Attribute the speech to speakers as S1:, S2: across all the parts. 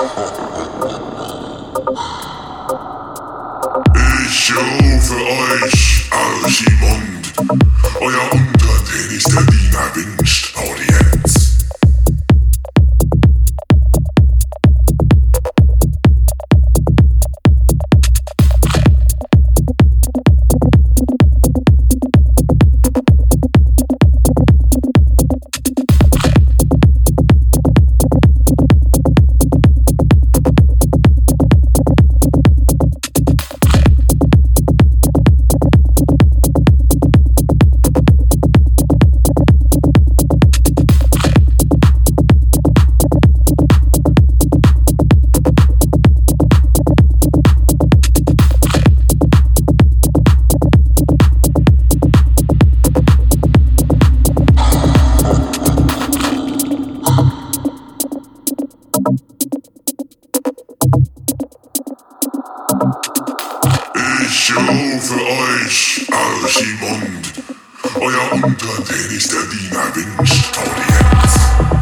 S1: Ich rufe euch Ich rufe euch Archimonde, euer untertänigster Diener wünscht Audienz. Ich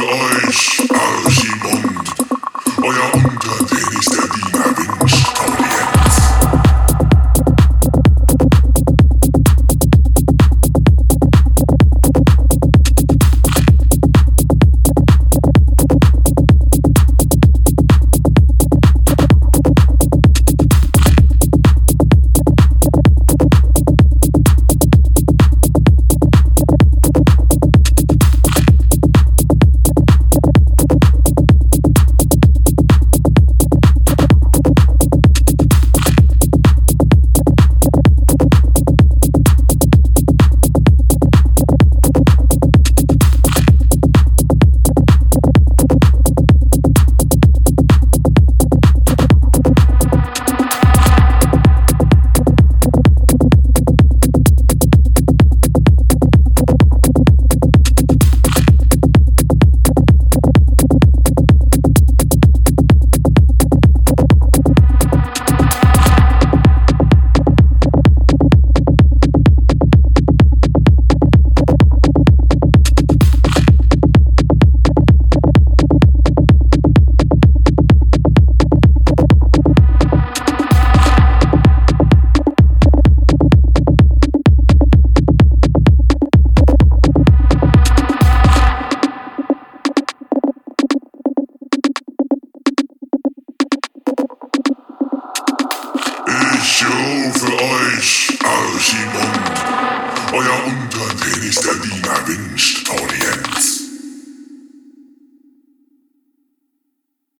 S1: rufe euch Archimond, euer untertänigster Ich rufe euch Archimond, euer untertänigster Diener wünscht Audienz.